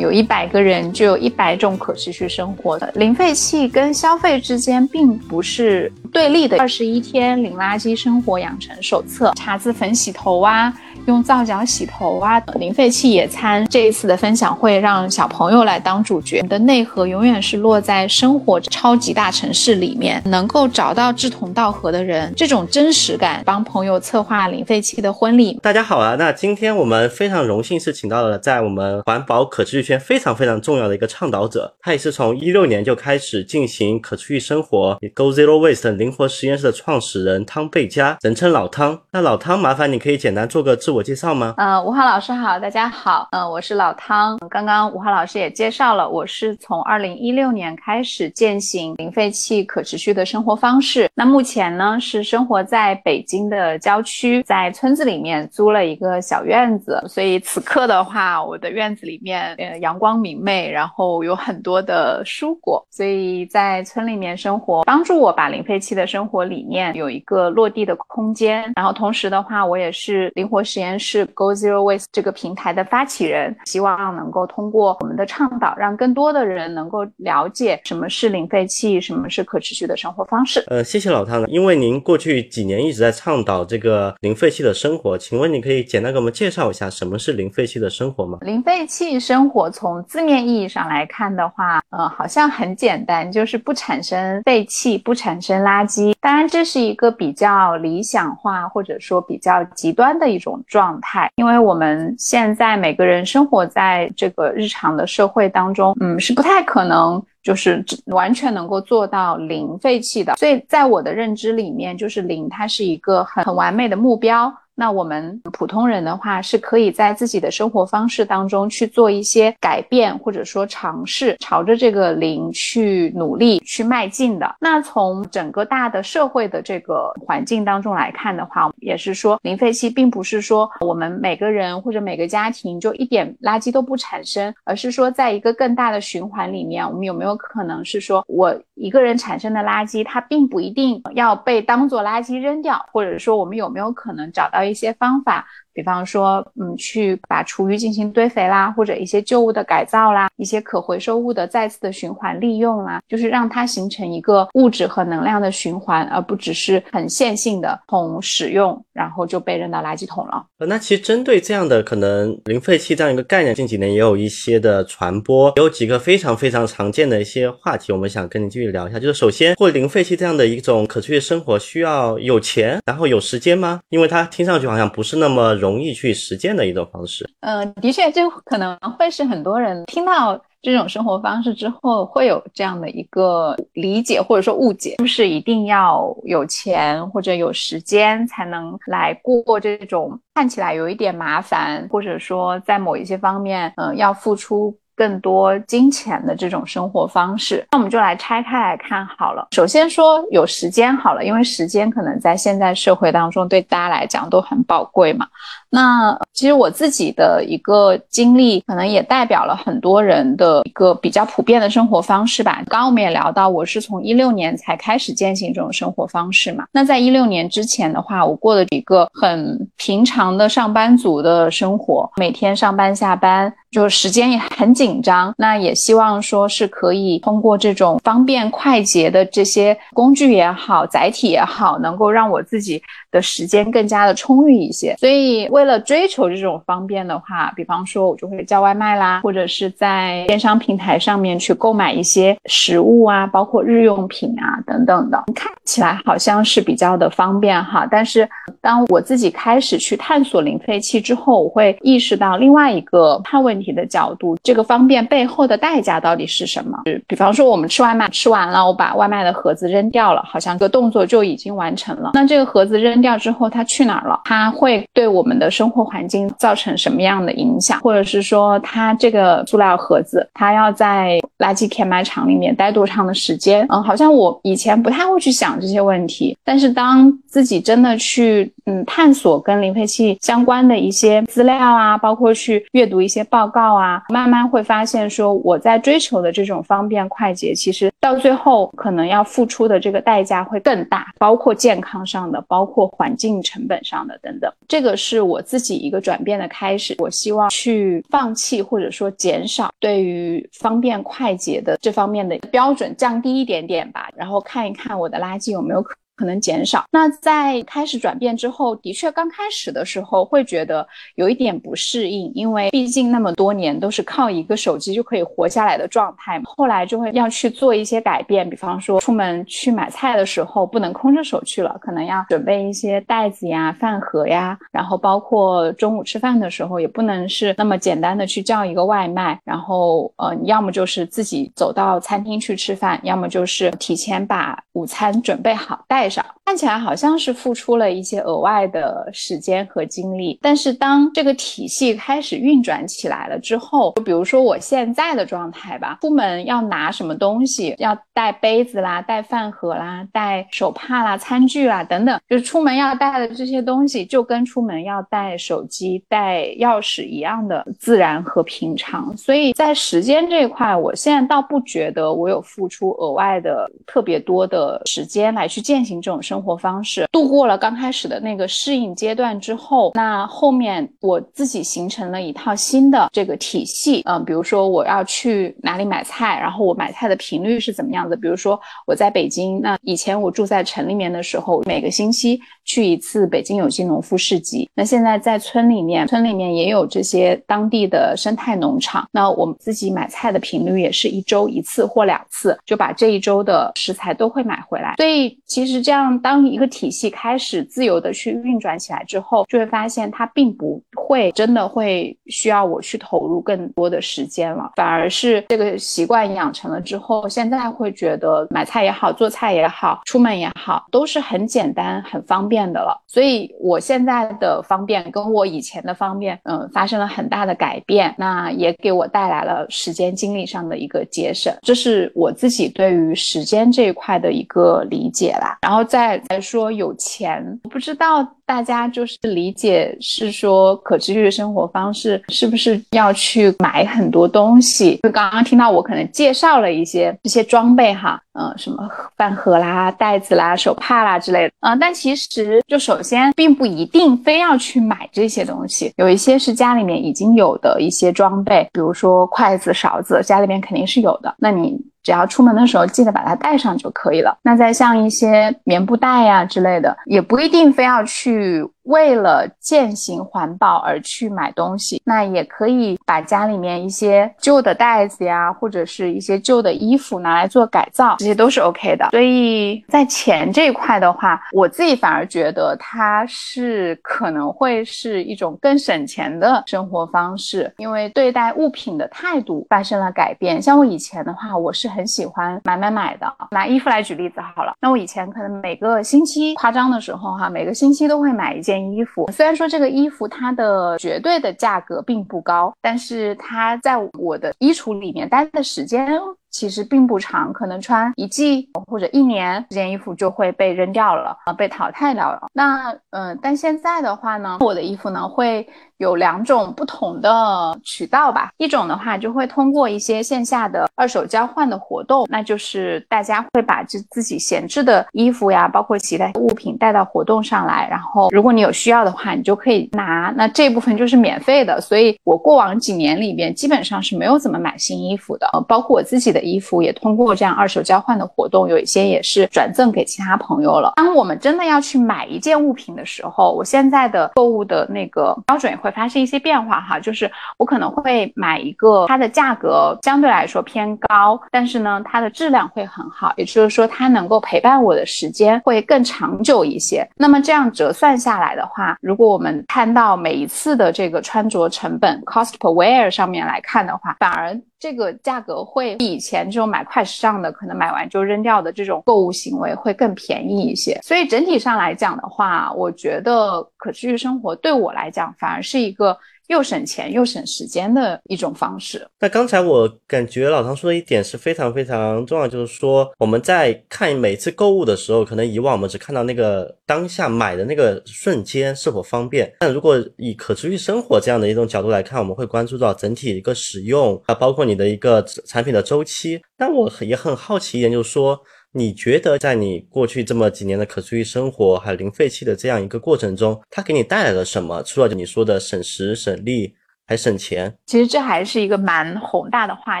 有一百个人就有一百种可持续生活的零废弃跟消费之间并不是对立的。二十一天零垃圾生活养成手册，茶渍粉洗头啊。用皂角洗头啊，零废弃野餐。这一次的分享会让小朋友来当主角，你的内核永远是落在生活超级大城市里面，能够找到志同道合的人，这种真实感，帮朋友策划零废弃的婚礼。大家好啊，那今天我们非常荣幸是请到了在我们环保可持续圈非常非常重要的一个倡导者，他也是从一六年就开始进行可持续生活 Go Zero Waste 灵活实验室的创始人汤贝佳，人称老汤。那老汤，麻烦你可以简单做个自自我介绍吗？呃，吴浩老师好，大家好。嗯，我是老汤。刚刚吴浩老师也介绍了，我是从二零一六年开始践行零废弃可持续的生活方式。那目前呢，是生活在北京的郊区，在村子里面租了一个小院子。所以此刻的话，我的院子里面呃阳光明媚，然后有很多的蔬果。所以在村里面生活，帮助我把零废弃的生活理念有一个落地的空间。然后同时的话，我也是灵活实。实验室 Go Zero Waste 这个平台的发起人，希望能够通过我们的倡导，让更多的人能够了解什么是零废弃，什么是可持续的生活方式。呃，谢谢老汤，因为您过去几年一直在倡导这个零废弃的生活，请问你可以简单给我们介绍一下什么是零废弃的生活吗？零废弃生活从字面意义上来看的话，呃，好像很简单，就是不产生废气，不产生垃圾。当然，这是一个比较理想化或者说比较极端的一种。状态，因为我们现在每个人生活在这个日常的社会当中，嗯，是不太可能就是完全能够做到零废弃的。所以在我的认知里面，就是零，它是一个很很完美的目标。那我们普通人的话，是可以在自己的生活方式当中去做一些改变，或者说尝试朝着这个零去努力去迈进的。那从整个大的社会的这个环境当中来看的话，也是说零废弃并不是说我们每个人或者每个家庭就一点垃圾都不产生，而是说在一个更大的循环里面，我们有没有可能是说我一个人产生的垃圾，它并不一定要被当做垃圾扔掉，或者说我们有没有可能找到。一些方法。比方说，嗯，去把厨余进行堆肥啦，或者一些旧物的改造啦，一些可回收物的再次的循环利用啦，就是让它形成一个物质和能量的循环，而不只是很线性的从使用然后就被扔到垃圾桶了。呃，那其实针对这样的可能零废弃这样一个概念，近几年也有一些的传播，有几个非常非常常见的一些话题，我们想跟你继续聊一下。就是首先，过零废弃这样的一种可持续生活，需要有钱，然后有时间吗？因为它听上去好像不是那么。容易去实践的一种方式。嗯，的确，这可能会是很多人听到这种生活方式之后会有这样的一个理解或者说误解，就是一定要有钱或者有时间才能来过这种看起来有一点麻烦，或者说在某一些方面，嗯，要付出。更多金钱的这种生活方式，那我们就来拆开来看好了。首先说有时间好了，因为时间可能在现在社会当中对大家来讲都很宝贵嘛。那其实我自己的一个经历，可能也代表了很多人的一个比较普遍的生活方式吧。刚刚我们也聊到，我是从一六年才开始践行这种生活方式嘛。那在一六年之前的话，我过的一个很平常的上班族的生活，每天上班下班。就时间也很紧张，那也希望说是可以通过这种方便快捷的这些工具也好，载体也好，能够让我自己的时间更加的充裕一些。所以为了追求这种方便的话，比方说我就会叫外卖啦，或者是在电商平台上面去购买一些食物啊，包括日用品啊等等的。看起来好像是比较的方便哈，但是当我自己开始去探索零废弃之后，我会意识到另外一个看问。题的角度，这个方便背后的代价到底是什么？比方说，我们吃外卖吃完了，我把外卖的盒子扔掉了，好像这个动作就已经完成了。那这个盒子扔掉之后，它去哪儿了？它会对我们的生活环境造成什么样的影响？或者是说，它这个塑料盒子，它要在垃圾填埋场里面待多长的时间？嗯，好像我以前不太会去想这些问题，但是当自己真的去嗯探索跟零废弃相关的一些资料啊，包括去阅读一些报告啊，慢慢会发现说我在追求的这种方便快捷，其实到最后可能要付出的这个代价会更大，包括健康上的，包括环境成本上的等等。这个是我自己一个转变的开始。我希望去放弃或者说减少对于方便快捷的这方面的标准，降低一点点吧，然后看一看我的垃圾有没有可。可能减少。那在开始转变之后，的确刚开始的时候会觉得有一点不适应，因为毕竟那么多年都是靠一个手机就可以活下来的状态嘛。后来就会要去做一些改变，比方说出门去买菜的时候不能空着手去了，可能要准备一些袋子呀、饭盒呀，然后包括中午吃饭的时候也不能是那么简单的去叫一个外卖，然后呃，要么就是自己走到餐厅去吃饭，要么就是提前把午餐准备好带。看起来好像是付出了一些额外的时间和精力，但是当这个体系开始运转起来了之后，就比如说我现在的状态吧，出门要拿什么东西，要带杯子啦，带饭盒啦，带手帕啦，餐具啦等等，就是出门要带的这些东西，就跟出门要带手机、带钥匙一样的自然和平常。所以在时间这一块，我现在倒不觉得我有付出额外的特别多的时间来去践行。这种生活方式度过了刚开始的那个适应阶段之后，那后面我自己形成了一套新的这个体系。嗯，比如说我要去哪里买菜，然后我买菜的频率是怎么样的？比如说我在北京，那以前我住在城里面的时候，每个星期去一次北京有机农夫市集。那现在在村里面，村里面也有这些当地的生态农场。那我们自己买菜的频率也是一周一次或两次，就把这一周的食材都会买回来。所以其实这。这样，当一个体系开始自由的去运转起来之后，就会发现它并不会真的会需要我去投入更多的时间了，反而是这个习惯养成了之后，现在会觉得买菜也好，做菜也好，出门也好，都是很简单、很方便的了。所以我现在的方便跟我以前的方便，嗯，发生了很大的改变，那也给我带来了时间、精力上的一个节省，这是我自己对于时间这一块的一个理解啦。然后。再再说有钱，不知道大家就是理解是说可持续的生活方式是不是要去买很多东西？就刚刚听到我可能介绍了一些这些装备哈，嗯，什么饭盒啦、袋子啦、手帕啦之类的，嗯，但其实就首先并不一定非要去买这些东西，有一些是家里面已经有的一些装备，比如说筷子、勺子，家里面肯定是有的，那你。只要出门的时候记得把它带上就可以了。那再像一些棉布袋呀之类的，也不一定非要去。为了践行环保而去买东西，那也可以把家里面一些旧的袋子呀，或者是一些旧的衣服拿来做改造，这些都是 OK 的。所以在钱这一块的话，我自己反而觉得它是可能会是一种更省钱的生活方式，因为对待物品的态度发生了改变。像我以前的话，我是很喜欢买买买的。拿衣服来举例子好了，那我以前可能每个星期夸张的时候哈，每个星期都会买一件。衣服。虽然说这个衣服它的绝对的价格并不高，但是它在我的衣橱里面待的时间其实并不长，可能穿一季或者一年，这件衣服就会被扔掉了啊，被淘汰掉了。那嗯，但现在的话呢，我的衣服呢会。有两种不同的渠道吧，一种的话就会通过一些线下的二手交换的活动，那就是大家会把这自己闲置的衣服呀，包括其他物品带到活动上来，然后如果你有需要的话，你就可以拿，那这部分就是免费的。所以我过往几年里边基本上是没有怎么买新衣服的，包括我自己的衣服也通过这样二手交换的活动，有一些也是转赠给其他朋友了。当我们真的要去买一件物品的时候，我现在的购物的那个标准也会。发生一些变化哈，就是我可能会买一个，它的价格相对来说偏高，但是呢，它的质量会很好，也就是说，它能够陪伴我的时间会更长久一些。那么这样折算下来的话，如果我们看到每一次的这个穿着成本 cost per wear 上面来看的话，反而。这个价格会比以前这种买快时尚的，可能买完就扔掉的这种购物行为会更便宜一些。所以整体上来讲的话，我觉得可持续生活对我来讲反而是一个。又省钱又省时间的一种方式。那刚才我感觉老唐说的一点是非常非常重要，就是说我们在看每次购物的时候，可能以往我们只看到那个当下买的那个瞬间是否方便，但如果以可持续生活这样的一种角度来看，我们会关注到整体一个使用啊，包括你的一个产品的周期。但我也很好奇一点，就是说。你觉得在你过去这么几年的可持续生活还有零废弃的这样一个过程中，它给你带来了什么？除了你说的省时省力。还省钱，其实这还是一个蛮宏大的话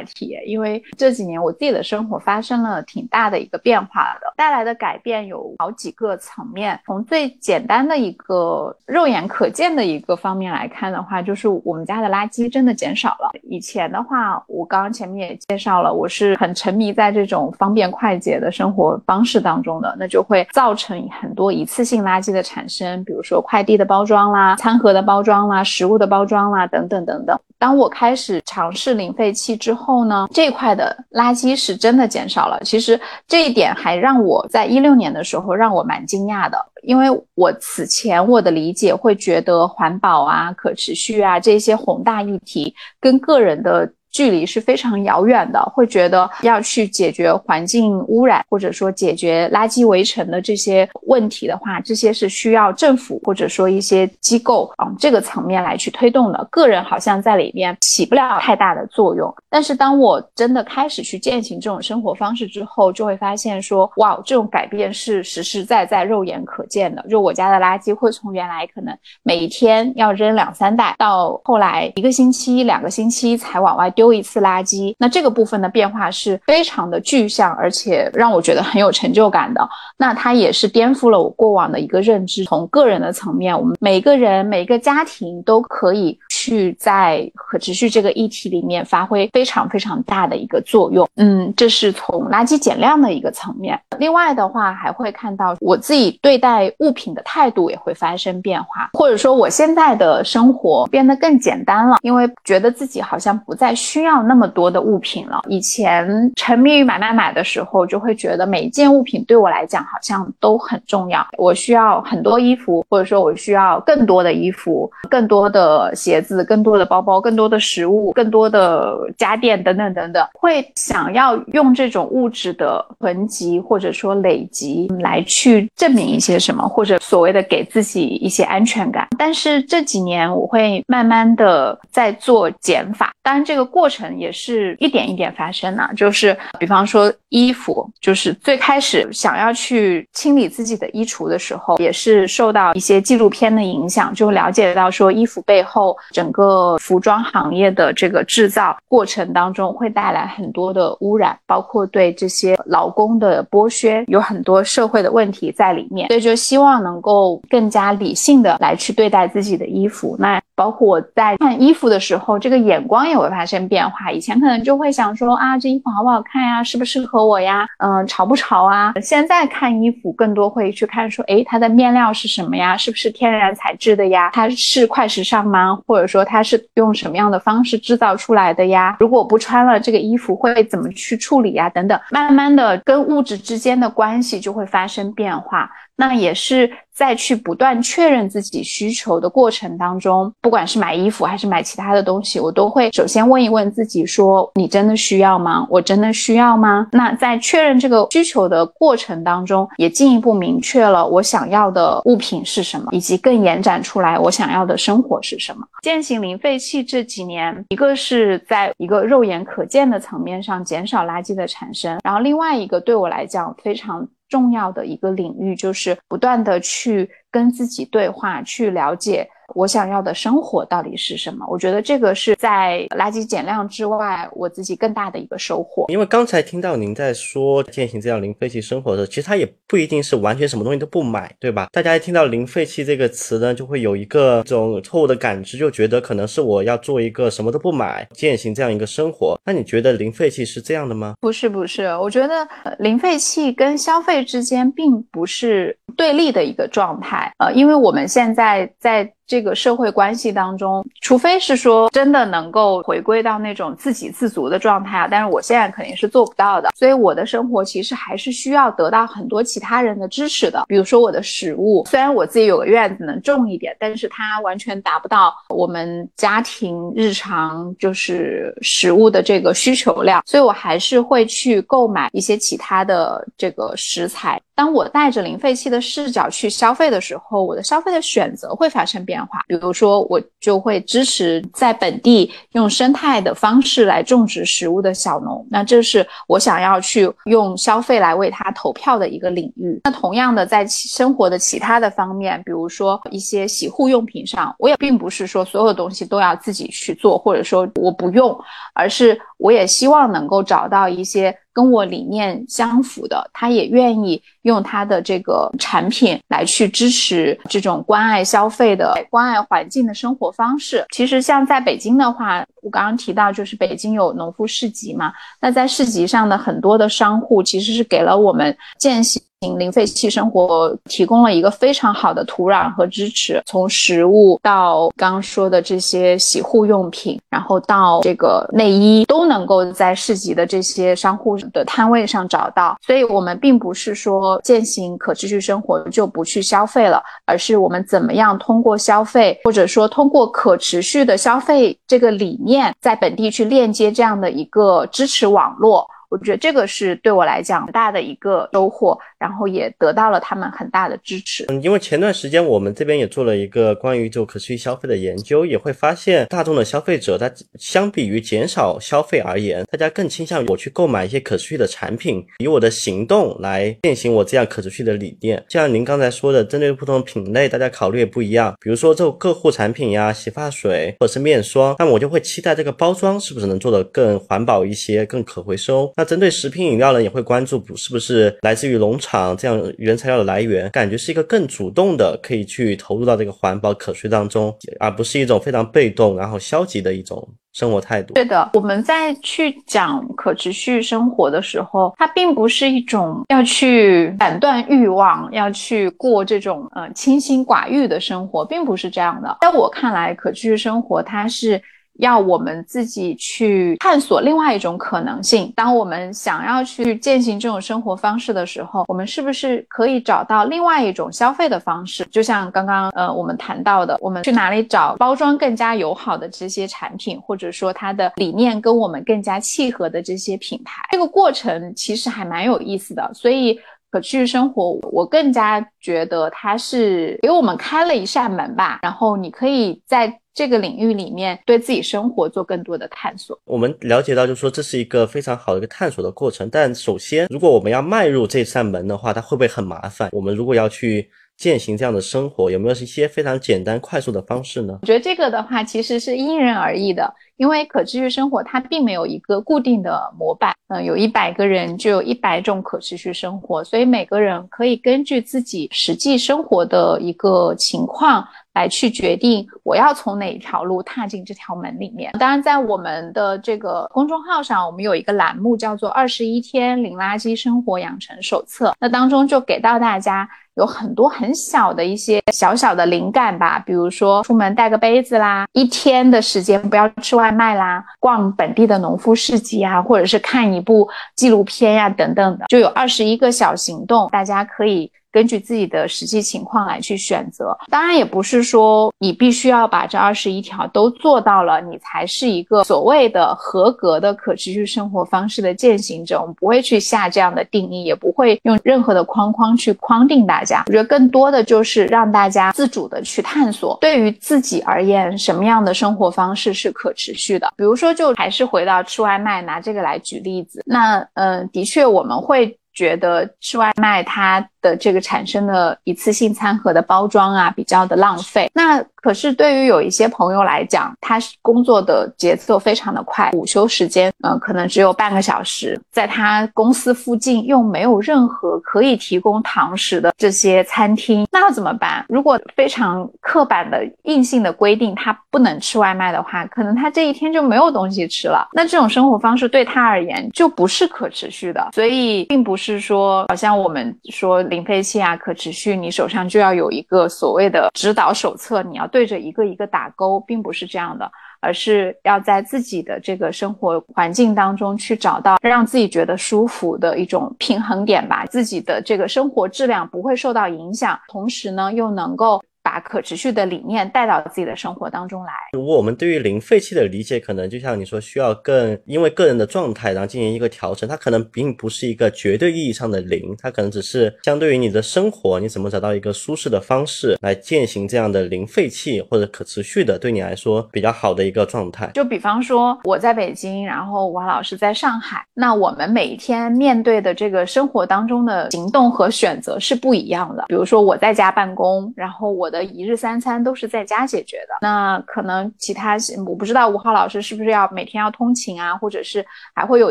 题，因为这几年我自己的生活发生了挺大的一个变化的，带来的改变有好几个层面。从最简单的一个肉眼可见的一个方面来看的话，就是我们家的垃圾真的减少了。以前的话，我刚刚前面也介绍了，我是很沉迷在这种方便快捷的生活方式当中的，那就会造成很多一次性垃圾的产生，比如说快递的包装啦、餐盒的包装啦、食物的包装啦等等。等等，当我开始尝试零废弃之后呢，这块的垃圾是真的减少了。其实这一点还让我在一六年的时候让我蛮惊讶的，因为我此前我的理解会觉得环保啊、可持续啊这些宏大议题跟个人的。距离是非常遥远的，会觉得要去解决环境污染，或者说解决垃圾围城的这些问题的话，这些是需要政府或者说一些机构啊这个层面来去推动的。个人好像在里面起不了太大的作用。但是当我真的开始去践行这种生活方式之后，就会发现说，哇，这种改变是实实在在、肉眼可见的。就我家的垃圾会从原来可能每一天要扔两三袋，到后来一个星期、两个星期才往外。丢一次垃圾，那这个部分的变化是非常的具象，而且让我觉得很有成就感的。那它也是颠覆了我过往的一个认知。从个人的层面，我们每个人、每个家庭都可以去在可持续这个议题里面发挥非常非常大的一个作用。嗯，这是从垃圾减量的一个层面。另外的话，还会看到我自己对待物品的态度也会发生变化，或者说我现在的生活变得更简单了，因为觉得自己好像不再需。要那么多的物品了。以前沉迷于买买买的时候，就会觉得每一件物品对我来讲好像都很重要。我需要很多衣服，或者说我需要更多的衣服、更多的鞋子、更多的包包、更多的食物、更多的家电等等等等，会想要用这种物质的囤积或者说累积来去证明一些什么，或者所谓的给自己一些安全感。但是这几年我会慢慢的在做减法，当然这个过。程也是一点一点发生的，就是比方说衣服，就是最开始想要去清理自己的衣橱的时候，也是受到一些纪录片的影响，就了解到说衣服背后整个服装行业的这个制造过程当中会带来很多的污染，包括对这些劳工的剥削，有很多社会的问题在里面，所以就希望能够更加理性的来去对待自己的衣服。那包括我在看衣服的时候，这个眼光也会发生。变化，以前可能就会想说啊，这衣服好不好看呀，适不适合我呀，嗯，潮不潮啊？现在看衣服更多会去看说，诶，它的面料是什么呀？是不是天然材质的呀？它是快时尚吗？或者说它是用什么样的方式制造出来的呀？如果不穿了这个衣服会怎么去处理呀？等等，慢慢的跟物质之间的关系就会发生变化。那也是在去不断确认自己需求的过程当中，不管是买衣服还是买其他的东西，我都会首先问一问自己：说你真的需要吗？我真的需要吗？那在确认这个需求的过程当中，也进一步明确了我想要的物品是什么，以及更延展出来我想要的生活是什么。践行零废弃这几年，一个是在一个肉眼可见的层面上减少垃圾的产生，然后另外一个对我来讲非常。重要的一个领域就是不断的去去跟自己对话，去了解。我想要的生活到底是什么？我觉得这个是在垃圾减量之外，我自己更大的一个收获。因为刚才听到您在说践行这样零废弃生活的时候，其实它也不一定是完全什么东西都不买，对吧？大家一听到零废弃这个词呢，就会有一个这种错误的感知，就觉得可能是我要做一个什么都不买，践行这样一个生活。那你觉得零废弃是这样的吗？不是，不是。我觉得零废弃跟消费之间并不是对立的一个状态。呃，因为我们现在在这个社会关系当中，除非是说真的能够回归到那种自给自足的状态啊，但是我现在肯定是做不到的。所以我的生活其实还是需要得到很多其他人的支持的。比如说我的食物，虽然我自己有个院子能种一点，但是它完全达不到我们家庭日常就是食物的这个需求量，所以我还是会去购买一些其他的这个食材。当我带着零废弃的视角去消费的时候，我的消费的选择会发生变化。比如说，我就会支持在本地用生态的方式来种植食物的小农。那这是我想要去用消费来为他投票的一个领域。那同样的，在生活的其他的方面，比如说一些洗护用品上，我也并不是说所有东西都要自己去做，或者说我不用，而是我也希望能够找到一些。跟我理念相符的，他也愿意用他的这个产品来去支持这种关爱消费的、关爱环境的生活方式。其实像在北京的话，我刚刚提到就是北京有农夫市集嘛，那在市集上的很多的商户其实是给了我们践行。零废弃生活提供了一个非常好的土壤和支持，从食物到刚说的这些洗护用品，然后到这个内衣，都能够在市集的这些商户的摊位上找到。所以，我们并不是说践行可持续生活就不去消费了，而是我们怎么样通过消费，或者说通过可持续的消费这个理念，在本地去链接这样的一个支持网络。我觉得这个是对我来讲很大的一个收获，然后也得到了他们很大的支持。嗯，因为前段时间我们这边也做了一个关于就可持续消费的研究，也会发现大众的消费者，他相比于减少消费而言，大家更倾向于我去购买一些可持续的产品，以我的行动来践行我这样可持续的理念。像您刚才说的，针对不同品类，大家考虑也不一样。比如说这种个护产品呀、洗发水或者是面霜，那我就会期待这个包装是不是能做得更环保一些、更可回收。那针对食品饮料呢，也会关注不是不是来自于农场这样原材料的来源，感觉是一个更主动的，可以去投入到这个环保可持续当中，而不是一种非常被动然后消极的一种生活态度。对的，我们在去讲可持续生活的时候，它并不是一种要去斩断欲望，要去过这种呃清心寡欲的生活，并不是这样的。在我看来，可持续生活它是。要我们自己去探索另外一种可能性。当我们想要去践行这种生活方式的时候，我们是不是可以找到另外一种消费的方式？就像刚刚呃我们谈到的，我们去哪里找包装更加友好的这些产品，或者说它的理念跟我们更加契合的这些品牌？这个过程其实还蛮有意思的。所以可持续生活，我更加觉得它是给我们开了一扇门吧。然后你可以在。这个领域里面，对自己生活做更多的探索。我们了解到，就是说这是一个非常好的一个探索的过程。但首先，如果我们要迈入这扇门的话，它会不会很麻烦？我们如果要去践行这样的生活，有没有一些非常简单快速的方式呢？我觉得这个的话，其实是因人而异的。因为可持续生活它并没有一个固定的模板，嗯，有一百个人就有一百种可持续生活，所以每个人可以根据自己实际生活的一个情况来去决定我要从哪一条路踏进这条门里面。当然，在我们的这个公众号上，我们有一个栏目叫做《二十一天零垃圾生活养成手册》，那当中就给到大家有很多很小的一些小小的灵感吧，比如说出门带个杯子啦，一天的时间不要吃外。卖啦，逛本地的农夫市集啊，或者是看一部纪录片呀，等等的，就有二十一个小行动，大家可以。根据自己的实际情况来去选择，当然也不是说你必须要把这二十一条都做到了，你才是一个所谓的合格的可持续生活方式的践行者。我们不会去下这样的定义，也不会用任何的框框去框定大家。我觉得更多的就是让大家自主的去探索，对于自己而言，什么样的生活方式是可持续的。比如说，就还是回到吃外卖，拿这个来举例子。那嗯，的确我们会觉得吃外卖它。的这个产生的一次性餐盒的包装啊，比较的浪费。那可是对于有一些朋友来讲，他工作的节奏非常的快，午休时间，嗯，可能只有半个小时，在他公司附近又没有任何可以提供堂食的这些餐厅，那怎么办？如果非常刻板的硬性的规定他不能吃外卖的话，可能他这一天就没有东西吃了。那这种生活方式对他而言就不是可持续的。所以并不是说好像我们说。零废弃啊、可持续，你手上就要有一个所谓的指导手册，你要对着一个一个打勾，并不是这样的。而是要在自己的这个生活环境当中去找到让自己觉得舒服的一种平衡点吧，自己的这个生活质量不会受到影响，同时呢又能够。把可持续的理念带到自己的生活当中来。如果我们对于零废弃的理解，可能就像你说，需要更因为个人的状态，然后进行一个调整。它可能并不是一个绝对意义上的零，它可能只是相对于你的生活，你怎么找到一个舒适的方式来践行这样的零废弃或者可持续的，对你来说比较好的一个状态。就比方说我在北京，然后王老师在上海，那我们每一天面对的这个生活当中的行动和选择是不一样的。比如说我在家办公，然后我。的一日三餐都是在家解决的，那可能其他我不知道吴昊老师是不是要每天要通勤啊，或者是还会有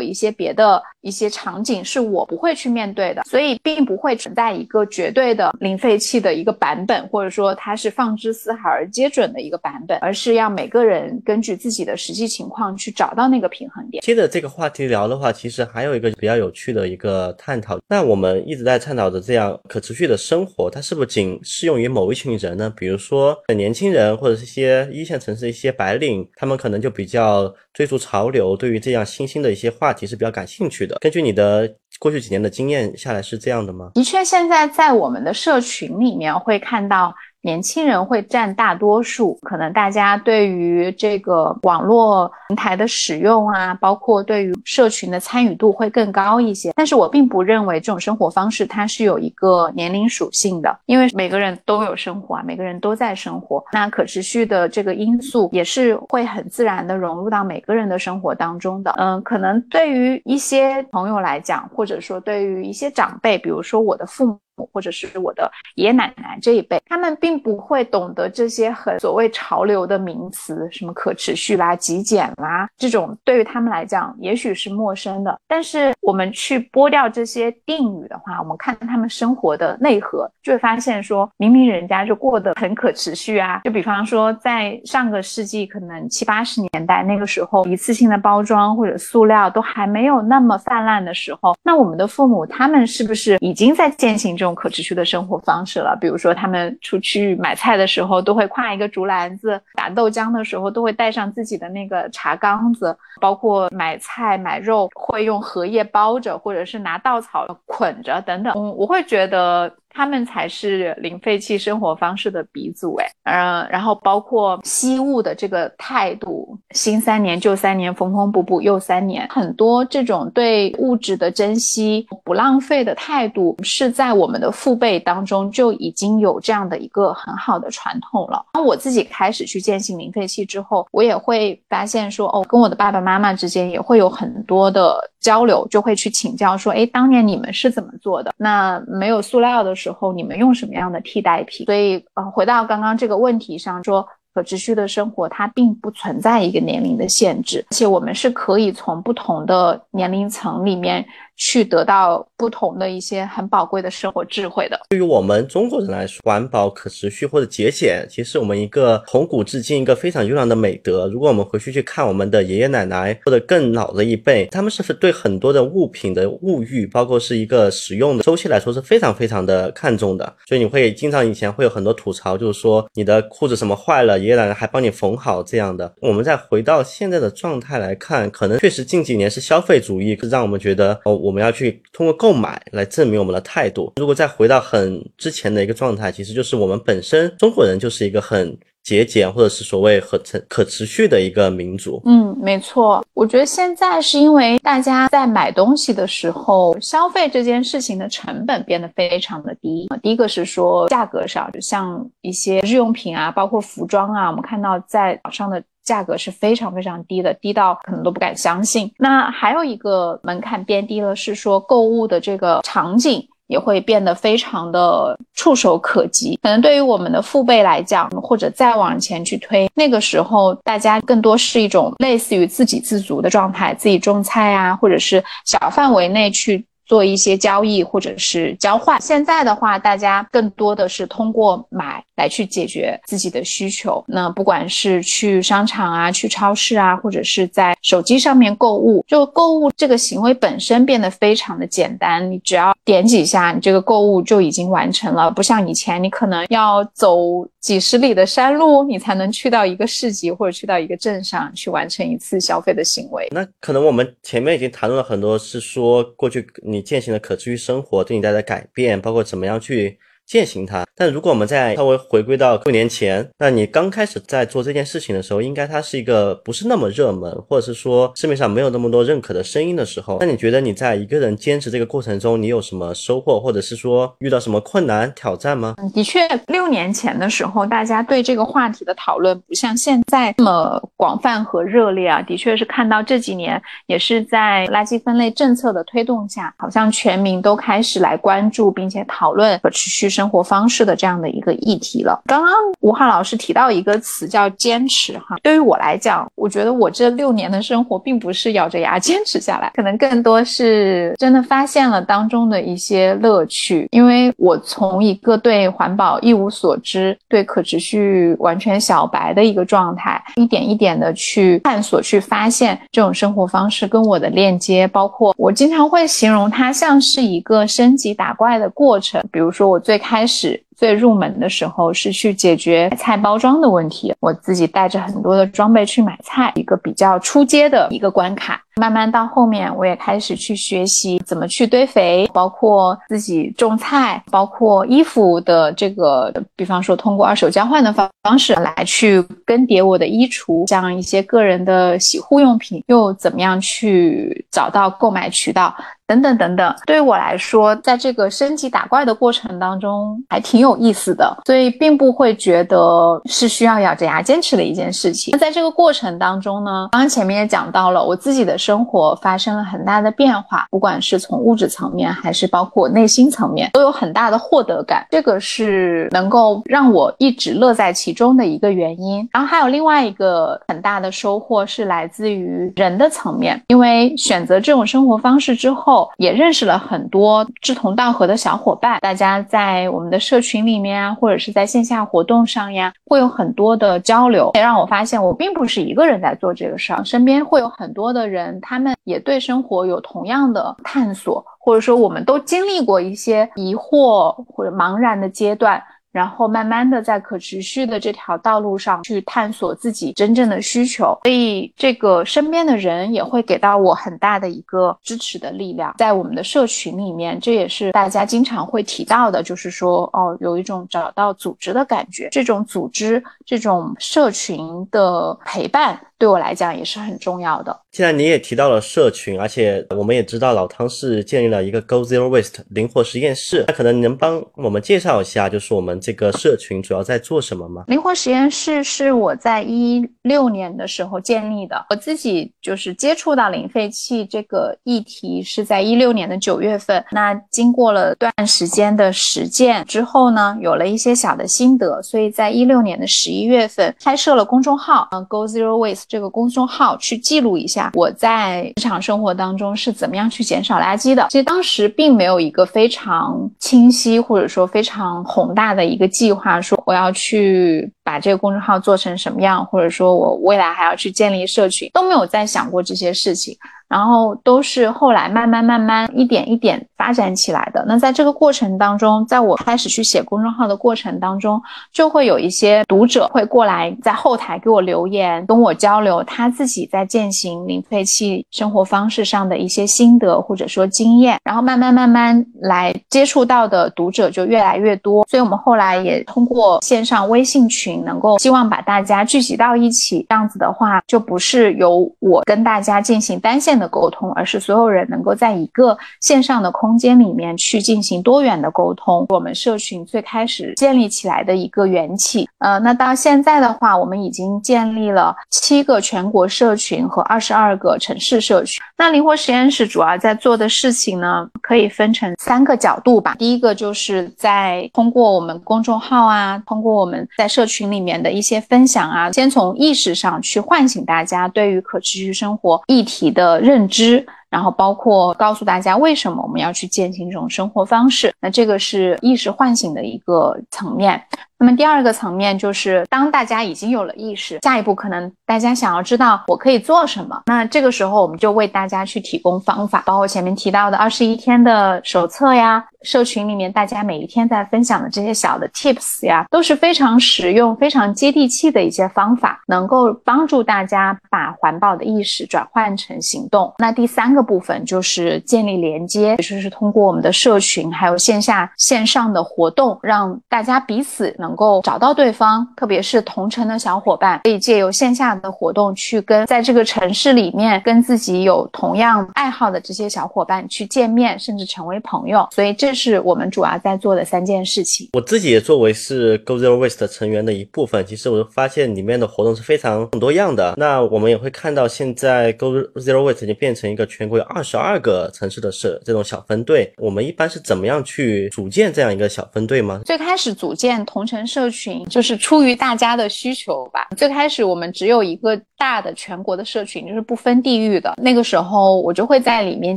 一些别的一些场景是我不会去面对的，所以并不会存在一个绝对的零废弃的一个版本，或者说它是放之四海而皆准的一个版本，而是要每个人根据自己的实际情况去找到那个平衡点。接着这个话题聊的话，其实还有一个比较有趣的一个探讨，那我们一直在探讨的这样可持续的生活，它是不是仅适用于某一群人？呢？比如说年轻人或者是一些一线城市一些白领，他们可能就比较追逐潮流，对于这样新兴的一些话题是比较感兴趣的。根据你的过去几年的经验下来，是这样的吗？的确，现在在我们的社群里面会看到。年轻人会占大多数，可能大家对于这个网络平台的使用啊，包括对于社群的参与度会更高一些。但是我并不认为这种生活方式它是有一个年龄属性的，因为每个人都有生活啊，每个人都在生活。那可持续的这个因素也是会很自然的融入到每个人的生活当中的。嗯，可能对于一些朋友来讲，或者说对于一些长辈，比如说我的父母。或者是我的爷爷奶奶这一辈，他们并不会懂得这些很所谓潮流的名词，什么可持续啦、极简啦，这种对于他们来讲也许是陌生的。但是我们去剥掉这些定语的话，我们看他们生活的内核，就会发现说明明人家就过得很可持续啊。就比方说在上个世纪可能七八十年代那个时候，一次性的包装或者塑料都还没有那么泛滥的时候，那我们的父母他们是不是已经在践行这种？可持续的生活方式了，比如说他们出去买菜的时候都会挎一个竹篮子，打豆浆的时候都会带上自己的那个茶缸子，包括买菜买肉会用荷叶包着，或者是拿稻草捆着等等。嗯，我会觉得。他们才是零废弃生活方式的鼻祖，哎，嗯，然后包括惜物的这个态度，新三年旧三年，缝缝补补又三年，很多这种对物质的珍惜、不浪费的态度，是在我们的父辈当中就已经有这样的一个很好的传统了。当我自己开始去践行零废弃之后，我也会发现说，哦，跟我的爸爸妈妈之间也会有很多的交流，就会去请教说，哎，当年你们是怎么做的？那没有塑料的。时候，你们用什么样的替代品？所以，呃，回到刚刚这个问题上，说可持续的生活，它并不存在一个年龄的限制，而且我们是可以从不同的年龄层里面。去得到不同的一些很宝贵的生活智慧的。对于我们中国人来说，环保、可持续或者节俭，其实我们一个从古至今一个非常优良的美德。如果我们回去去看我们的爷爷奶奶或者更老的一辈，他们是不是对很多的物品的物欲，包括是一个使用的周期来说是非常非常的看重的。所以你会经常以前会有很多吐槽，就是说你的裤子什么坏了，爷爷奶奶还帮你缝好这样的。我们再回到现在的状态来看，可能确实近几年是消费主义让我们觉得哦我。我们要去通过购买来证明我们的态度。如果再回到很之前的一个状态，其实就是我们本身中国人就是一个很节俭，或者是所谓很可可持续的一个民族。嗯，没错。我觉得现在是因为大家在买东西的时候，消费这件事情的成本变得非常的低。第一个是说价格上，就像一些日用品啊，包括服装啊，我们看到在网上的。价格是非常非常低的，低到可能都不敢相信。那还有一个门槛变低了，是说购物的这个场景也会变得非常的触手可及。可能对于我们的父辈来讲，或者再往前去推，那个时候大家更多是一种类似于自给自足的状态，自己种菜啊，或者是小范围内去。做一些交易或者是交换。现在的话，大家更多的是通过买来去解决自己的需求。那不管是去商场啊、去超市啊，或者是在手机上面购物，就购物这个行为本身变得非常的简单，你只要点几下，你这个购物就已经完成了。不像以前，你可能要走几十里的山路，你才能去到一个市集或者去到一个镇上去完成一次消费的行为。那可能我们前面已经谈论了很多，是说过去你践行的可持续生活对你带来的改变，包括怎么样去。践行它，但如果我们再稍微回归到六年前，那你刚开始在做这件事情的时候，应该它是一个不是那么热门，或者是说市面上没有那么多认可的声音的时候，那你觉得你在一个人坚持这个过程中，你有什么收获，或者是说遇到什么困难挑战吗？的确，六年前的时候，大家对这个话题的讨论不像现在那么广泛和热烈啊。的确是看到这几年，也是在垃圾分类政策的推动下，好像全民都开始来关注并且讨论可持续生生活方式的这样的一个议题了。刚刚吴昊老师提到一个词叫坚持哈，对于我来讲，我觉得我这六年的生活并不是咬着牙坚持下来，可能更多是真的发现了当中的一些乐趣。因为我从一个对环保一无所知、对可持续完全小白的一个状态，一点一点的去探索、去发现这种生活方式跟我的链接，包括我经常会形容它像是一个升级打怪的过程。比如说我最开开始。最入门的时候是去解决菜包装的问题，我自己带着很多的装备去买菜，一个比较出街的一个关卡。慢慢到后面，我也开始去学习怎么去堆肥，包括自己种菜，包括衣服的这个，比方说通过二手交换的方方式来去更迭我的衣橱，像一些个人的洗护用品，又怎么样去找到购买渠道。等等等等，对于我来说，在这个升级打怪的过程当中，还挺有意思的，所以并不会觉得是需要咬着牙坚持的一件事情。那在这个过程当中呢，刚刚前面也讲到了，我自己的生活发生了很大的变化，不管是从物质层面，还是包括内心层面，都有很大的获得感。这个是能够让我一直乐在其中的一个原因。然后还有另外一个很大的收获是来自于人的层面，因为选择这种生活方式之后也认识了很多志同道合的小伙伴，大家在我们的社群里面啊，或者是在线下活动上呀，会有很多的交流，也让我发现我并不是一个人在做这个事儿，身边会有很多的人，他们也对生活有同样的探索，或者说我们都经历过一些疑惑或者茫然的阶段。然后慢慢的在可持续的这条道路上去探索自己真正的需求，所以这个身边的人也会给到我很大的一个支持的力量。在我们的社群里面，这也是大家经常会提到的，就是说哦，有一种找到组织的感觉。这种组织，这种社群的陪伴。对我来讲也是很重要的。既然你也提到了社群，而且我们也知道老汤是建立了一个 Go Zero Waste 灵活实验室，那可能你能帮我们介绍一下，就是我们这个社群主要在做什么吗？灵活实验室是我在一六年的时候建立的，我自己就是接触到零废弃这个议题是在一六年的九月份。那经过了段时间的实践之后呢，有了一些小的心得，所以在一六年的十一月份开设了公众号，嗯，Go Zero Waste。这个公众号去记录一下我在日常生活当中是怎么样去减少垃圾的。其实当时并没有一个非常清晰或者说非常宏大的一个计划，说我要去把这个公众号做成什么样，或者说我未来还要去建立社群，都没有再想过这些事情。然后都是后来慢慢慢慢一点一点发展起来的。那在这个过程当中，在我开始去写公众号的过程当中，就会有一些读者会过来在后台给我留言，跟我交流他自己在践行零废弃生活方式上的一些心得或者说经验。然后慢慢慢慢来接触到的读者就越来越多。所以我们后来也通过线上微信群，能够希望把大家聚集到一起。这样子的话，就不是由我跟大家进行单线。的沟通，而是所有人能够在一个线上的空间里面去进行多元的沟通。我们社群最开始建立起来的一个缘起，呃，那到现在的话，我们已经建立了七个全国社群和二十二个城市社群。那灵活实验室主要在做的事情呢，可以分成三个角度吧。第一个就是在通过我们公众号啊，通过我们在社群群里面的一些分享啊，先从意识上去唤醒大家对于可持续生活议题的。认知。然后包括告诉大家为什么我们要去践行这种生活方式。那这个是意识唤醒的一个层面。那么第二个层面就是，当大家已经有了意识，下一步可能大家想要知道我可以做什么，那这个时候我们就为大家去提供方法，包括前面提到的二十一天的手册呀，社群里面大家每一天在分享的这些小的 tips 呀，都是非常实用、非常接地气的一些方法，能够帮助大家把环保的意识转换成行动。那第三个部分就是建立连接，也就是通过我们的社群还有线下线上的活动，让大家彼此能。能够找到对方，特别是同城的小伙伴，可以借由线下的活动去跟在这个城市里面跟自己有同样爱好的这些小伙伴去见面，甚至成为朋友。所以这是我们主要在做的三件事情。我自己也作为是 Go Zero Waste 成员的一部分，其实我发现里面的活动是非常很多样的。那我们也会看到，现在 Go Zero Waste 已经变成一个全国有二十二个城市的社这种小分队。我们一般是怎么样去组建这样一个小分队吗？最开始组建同城。社群就是出于大家的需求吧。最开始我们只有一个大的全国的社群，就是不分地域的。那个时候我就会在里面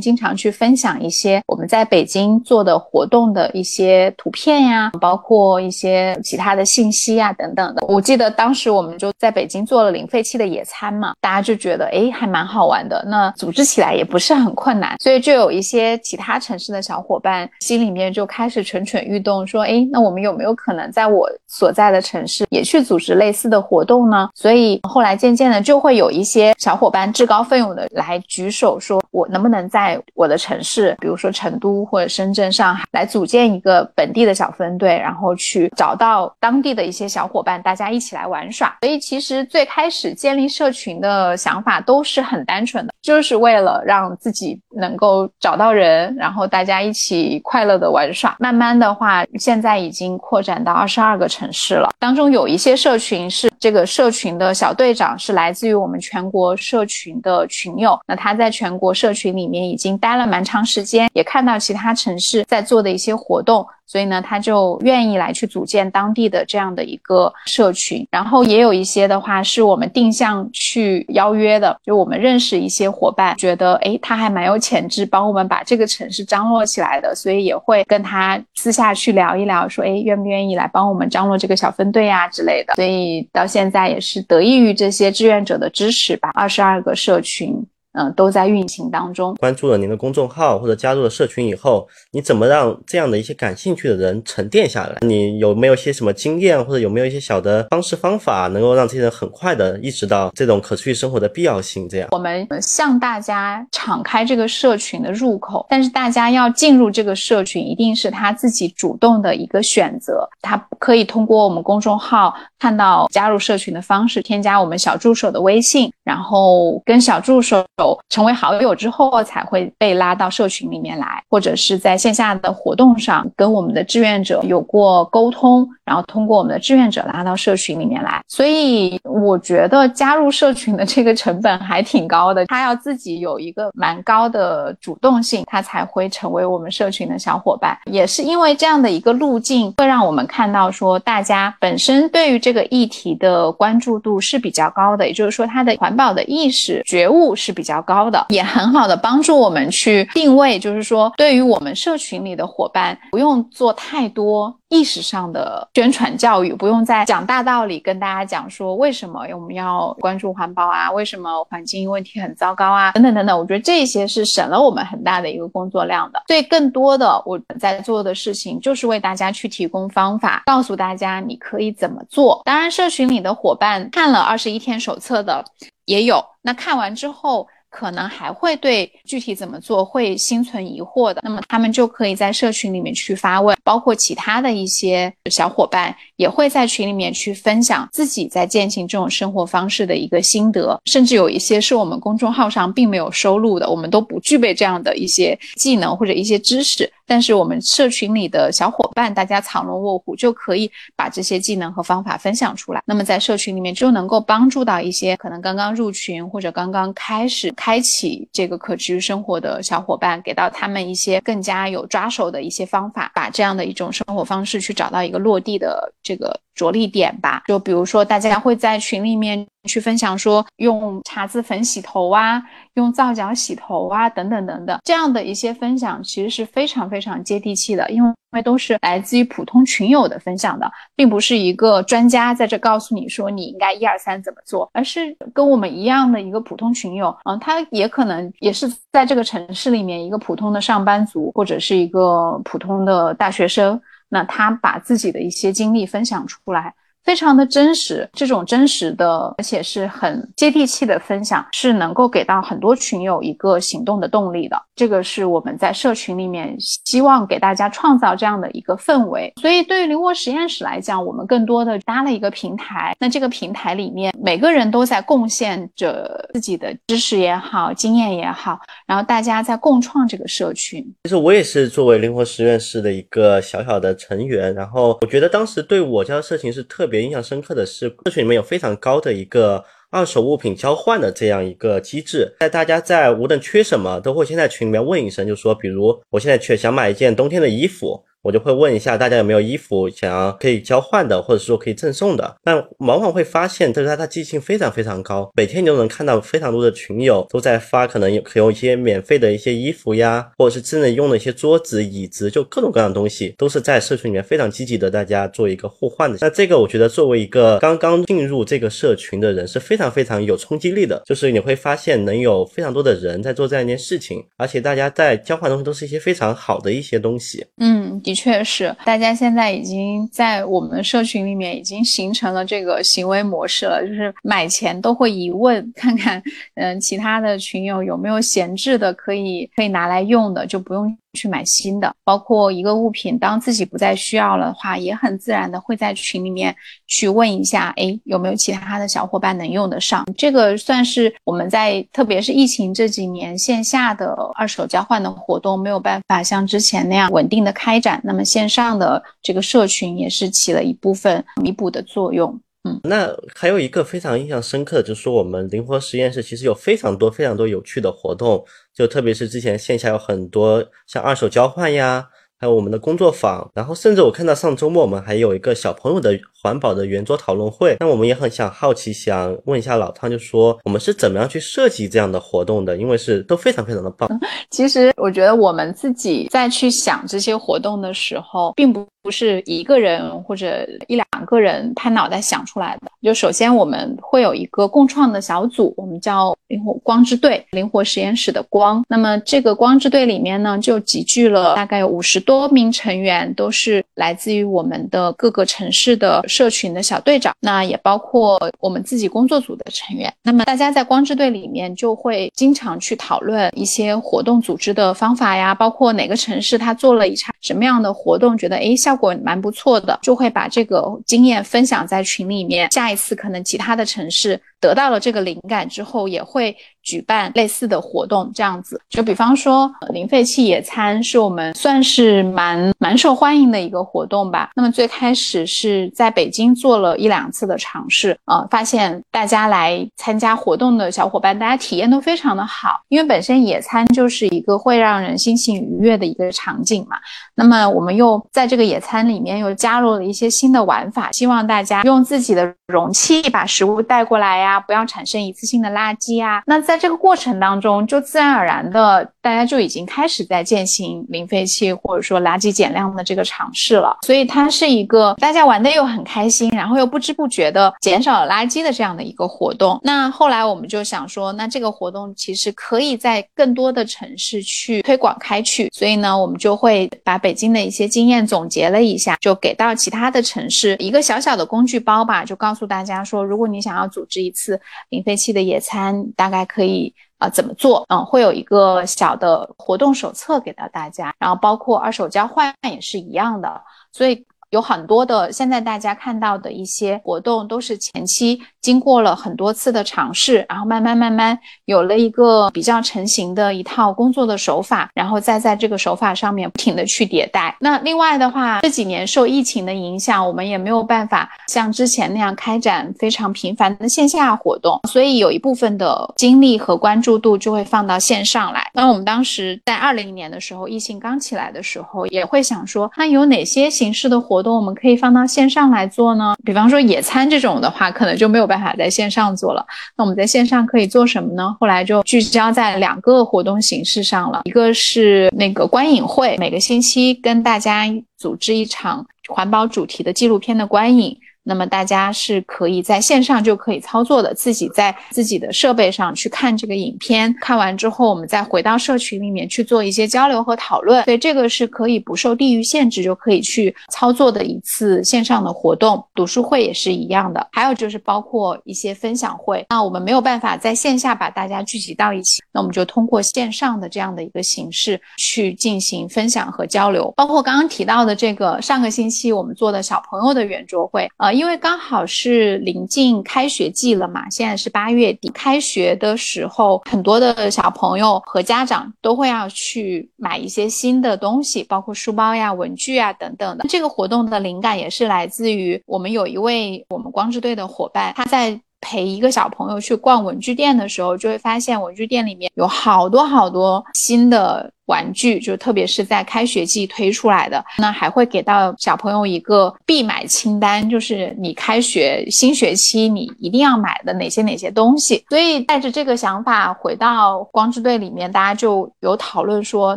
经常去分享一些我们在北京做的活动的一些图片呀，包括一些其他的信息呀等等的。我记得当时我们就在北京做了零废弃的野餐嘛，大家就觉得哎还蛮好玩的。那组织起来也不是很困难，所以就有一些其他城市的小伙伴心里面就开始蠢蠢欲动，说哎那我们有没有可能在我所在的城市也去组织类似的活动呢，所以后来渐渐的就会有一些小伙伴自告奋勇的来举手，说我能不能在我的城市，比如说成都或者深圳、上海，来组建一个本地的小分队，然后去找到当地的一些小伙伴，大家一起来玩耍。所以其实最开始建立社群的想法都是很单纯的，就是为了让自己能够找到人，然后大家一起快乐的玩耍。慢慢的话，现在已经扩展到二十二个。城市了，当中有一些社群是这个社群的小队长是来自于我们全国社群的群友，那他在全国社群里面已经待了蛮长时间，也看到其他城市在做的一些活动。所以呢，他就愿意来去组建当地的这样的一个社群，然后也有一些的话是我们定向去邀约的，就我们认识一些伙伴，觉得诶他还蛮有潜质，帮我们把这个城市张罗起来的，所以也会跟他私下去聊一聊，说诶愿不愿意来帮我们张罗这个小分队啊之类的。所以到现在也是得益于这些志愿者的支持吧，二十二个社群。嗯，都在运行当中。关注了您的公众号或者加入了社群以后，你怎么让这样的一些感兴趣的人沉淀下来？你有没有一些什么经验，或者有没有一些小的方式方法，能够让这些人很快的意识到这种可持续生活的必要性？这样，我们向大家敞开这个社群的入口，但是大家要进入这个社群，一定是他自己主动的一个选择。他可以通过我们公众号看到加入社群的方式，添加我们小助手的微信，然后跟小助手。成为好友之后，才会被拉到社群里面来，或者是在线下的活动上跟我们的志愿者有过沟通，然后通过我们的志愿者拉到社群里面来。所以我觉得加入社群的这个成本还挺高的，他要自己有一个蛮高的主动性，他才会成为我们社群的小伙伴。也是因为这样的一个路径，会让我们看到说，大家本身对于这个议题的关注度是比较高的，也就是说，他的环保的意识觉悟是比较。高的，也很好的帮助我们去定位，就是说，对于我们社群里的伙伴，不用做太多意识上的宣传教育，不用再讲大道理，跟大家讲说为什么我们要关注环保啊，为什么环境问题很糟糕啊，等等等等。我觉得这些是省了我们很大的一个工作量的。所以，更多的我们在做的事情，就是为大家去提供方法，告诉大家你可以怎么做。当然，社群里的伙伴看了二十一天手册的也有，那看完之后。可能还会对具体怎么做会心存疑惑的，那么他们就可以在社群里面去发问，包括其他的一些小伙伴也会在群里面去分享自己在践行这种生活方式的一个心得，甚至有一些是我们公众号上并没有收录的，我们都不具备这样的一些技能或者一些知识。但是我们社群里的小伙伴，大家藏龙卧虎，就可以把这些技能和方法分享出来。那么在社群里面就能够帮助到一些可能刚刚入群或者刚刚开始开启这个可持续生活的小伙伴，给到他们一些更加有抓手的一些方法，把这样的一种生活方式去找到一个落地的这个着力点吧。就比如说，大家会在群里面去分享说用茶籽粉洗头啊，用皂角洗头啊，等等等等，这样的一些分享其实是非常非常接地气的，因为因为都是来自于普通群友的分享的，并不是一个专家在这告诉你说你应该一二三怎么做，而是跟我们一样的一个普通群友，嗯，他也可能也是在这个城市里面一个普通的上班族，或者是一个普通的大学生。那他把自己的一些经历分享出来。非常的真实，这种真实的而且是很接地气的分享，是能够给到很多群友一个行动的动力的。这个是我们在社群里面希望给大家创造这样的一个氛围。所以对于灵活实验室来讲，我们更多的搭了一个平台。那这个平台里面，每个人都在贡献着自己的知识也好，经验也好，然后大家在共创这个社群。其实我也是作为灵活实验室的一个小小的成员，然后我觉得当时对我家的社群是特别。别印象深刻的是，社群里面有非常高的一个二手物品交换的这样一个机制，在大家在无论缺什么，都会先在群里面问一声，就说，比如我现在缺想买一件冬天的衣服。我就会问一下大家有没有衣服想要可以交换的，或者说可以赠送的。但往往会发现，就是他他记性非常非常高，每天你都能看到非常多的群友都在发，可能有可用一些免费的一些衣服呀，或者是真的用的一些桌子、椅子，就各种各样的东西，都是在社群里面非常积极的，大家做一个互换的。那这个我觉得作为一个刚刚进入这个社群的人是非常非常有冲击力的，就是你会发现能有非常多的人在做这样一件事情，而且大家在交换东西都是一些非常好的一些东西。嗯。确实，大家现在已经在我们社群里面已经形成了这个行为模式了，就是买前都会疑问，看看嗯其他的群友有没有闲置的可以可以拿来用的，就不用。去买新的，包括一个物品，当自己不再需要了的话，也很自然的会在群里面去问一下，哎，有没有其他的小伙伴能用得上？这个算是我们在特别是疫情这几年线下的二手交换的活动没有办法像之前那样稳定的开展，那么线上的这个社群也是起了一部分弥补的作用。嗯，那还有一个非常印象深刻的，就是说我们灵活实验室其实有非常多非常多有趣的活动，就特别是之前线下有很多像二手交换呀。还有我们的工作坊，然后甚至我看到上周末我们还有一个小朋友的环保的圆桌讨论会。那我们也很想好奇，想问一下老汤，就说我们是怎么样去设计这样的活动的？因为是都非常非常的棒。其实我觉得我们自己在去想这些活动的时候，并不不是一个人或者一两个人拍脑袋想出来的。就首先我们会有一个共创的小组，我们叫灵活光之队，灵活实验室的光。那么这个光之队里面呢，就集聚了大概有五十多。多名成员都是来自于我们的各个城市的社群的小队长，那也包括我们自己工作组的成员。那么大家在光之队里面就会经常去讨论一些活动组织的方法呀，包括哪个城市他做了一场什么样的活动，觉得诶效果蛮不错的，就会把这个经验分享在群里面。下一次可能其他的城市。得到了这个灵感之后，也会举办类似的活动，这样子。就比方说，零废弃野餐是我们算是蛮蛮受欢迎的一个活动吧。那么最开始是在北京做了一两次的尝试，呃，发现大家来参加活动的小伙伴，大家体验都非常的好，因为本身野餐就是一个会让人心情愉悦的一个场景嘛。那么我们又在这个野餐里面又加入了一些新的玩法，希望大家用自己的容器把食物带过来呀。不要产生一次性的垃圾啊！那在这个过程当中，就自然而然的，大家就已经开始在践行零废弃或者说垃圾减量的这个尝试了。所以它是一个大家玩的又很开心，然后又不知不觉的减少了垃圾的这样的一个活动。那后来我们就想说，那这个活动其实可以在更多的城市去推广开去。所以呢，我们就会把北京的一些经验总结了一下，就给到其他的城市一个小小的工具包吧，就告诉大家说，如果你想要组织一次。次零废弃的野餐大概可以啊怎么做？嗯，会有一个小的活动手册给到大家，然后包括二手交换也是一样的，所以。有很多的，现在大家看到的一些活动，都是前期经过了很多次的尝试，然后慢慢慢慢有了一个比较成型的一套工作的手法，然后再在这个手法上面不停的去迭代。那另外的话，这几年受疫情的影响，我们也没有办法像之前那样开展非常频繁的线下活动，所以有一部分的精力和关注度就会放到线上来。那我们当时在二零年的时候，疫情刚起来的时候，也会想说，那有哪些形式的活我们可以放到线上来做呢？比方说野餐这种的话，可能就没有办法在线上做了。那我们在线上可以做什么呢？后来就聚焦在两个活动形式上了，一个是那个观影会，每个星期跟大家组织一场环保主题的纪录片的观影。那么大家是可以在线上就可以操作的，自己在自己的设备上去看这个影片，看完之后我们再回到社群里面去做一些交流和讨论。所以这个是可以不受地域限制就可以去操作的一次线上的活动。读书会也是一样的，还有就是包括一些分享会。那我们没有办法在线下把大家聚集到一起，那我们就通过线上的这样的一个形式去进行分享和交流。包括刚刚提到的这个上个星期我们做的小朋友的圆桌会，呃。因为刚好是临近开学季了嘛，现在是八月底，开学的时候，很多的小朋友和家长都会要去买一些新的东西，包括书包呀、文具啊等等的。这个活动的灵感也是来自于我们有一位我们光之队的伙伴，他在。陪一个小朋友去逛文具店的时候，就会发现文具店里面有好多好多新的玩具，就特别是在开学季推出来的。那还会给到小朋友一个必买清单，就是你开学新学期你一定要买的哪些哪些东西。所以带着这个想法回到光之队里面，大家就有讨论说，